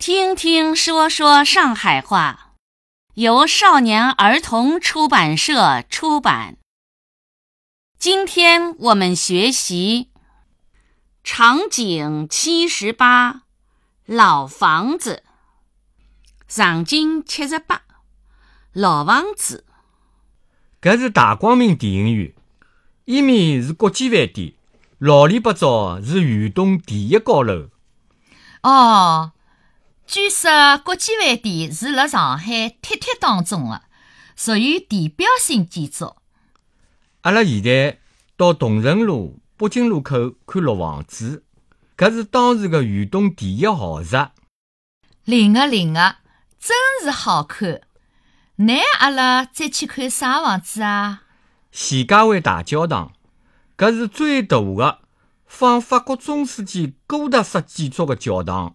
听听说说上海话，由少年儿童出版社出版。今天我们学习场景七十八，老房子。场景七十八，老房子。搿是大光明电影院，伊面是国际饭店，老里八早是豫东第一高楼。哦，据说国际饭店是辣上海铁铁当中的，属于地标性建筑。阿拉现在到同仁路、北京路口看老房子，搿是当时的豫东第一豪宅。灵啊灵啊，真是好看。那阿拉再去看啥房子啊？徐家汇大教堂，搿是最大的。仿法国中世纪哥特式建筑的教堂，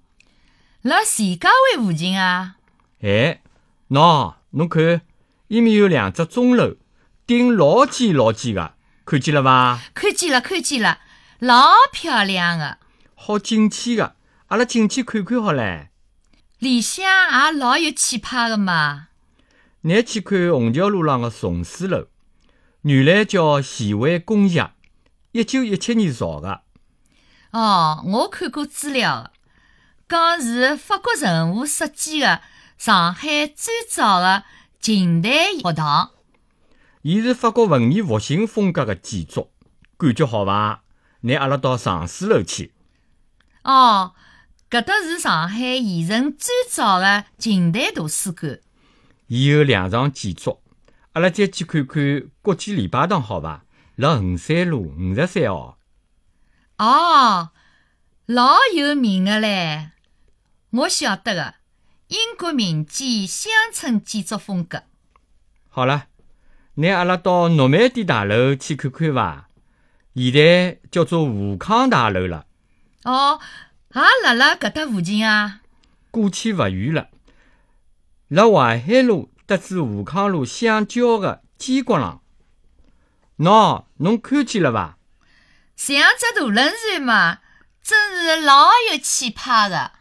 辣徐家汇附近啊！哎，喏，侬看，伊面有两只钟楼，顶老尖老尖个，看见了伐？看见了，看见了，老漂亮的，好进去个，阿拉进去看看好唻。里向也老有气派个嘛。你去看虹桥路上的松树楼，原来叫徐汇工业，一九一七年造个。哦，我看过资料，讲是法国人物设计的上海最早的近代学堂。伊是法国文艺复兴风格的建筑，感觉好伐？拿阿拉到上书楼去。哦，搿搭是上海现存最早的近代图书馆。伊有两幢建筑，阿拉再去看看国际礼拜堂，好伐？辣衡山路五十三号。哦，老有名的嘞！我晓得的，英国民间乡村建筑风格。好了，拿阿拉到诺曼底大楼去看看伐？现在叫做武康大楼了。哦，也辣辣搿搭附近啊？过去勿远了，辣淮海路搭至武康路相交的尖角浪。喏，侬看见了伐？像只大轮船嘛，真是老有气派的。